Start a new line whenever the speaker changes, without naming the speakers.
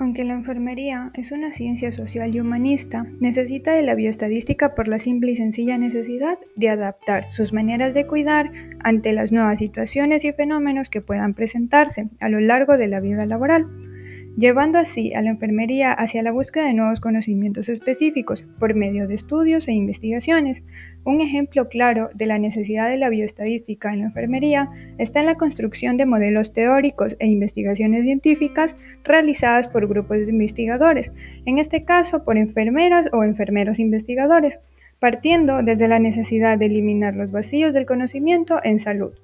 Aunque la enfermería es una ciencia social y humanista, necesita de la bioestadística por la simple y sencilla necesidad de adaptar sus maneras de cuidar ante las nuevas situaciones y fenómenos que puedan presentarse a lo largo de la vida laboral llevando así a la enfermería hacia la búsqueda de nuevos conocimientos específicos por medio de estudios e investigaciones. Un ejemplo claro de la necesidad de la bioestadística en la enfermería está en la construcción de modelos teóricos e investigaciones científicas realizadas por grupos de investigadores, en este caso por enfermeras o enfermeros investigadores, partiendo desde la necesidad de eliminar los vacíos del conocimiento en salud.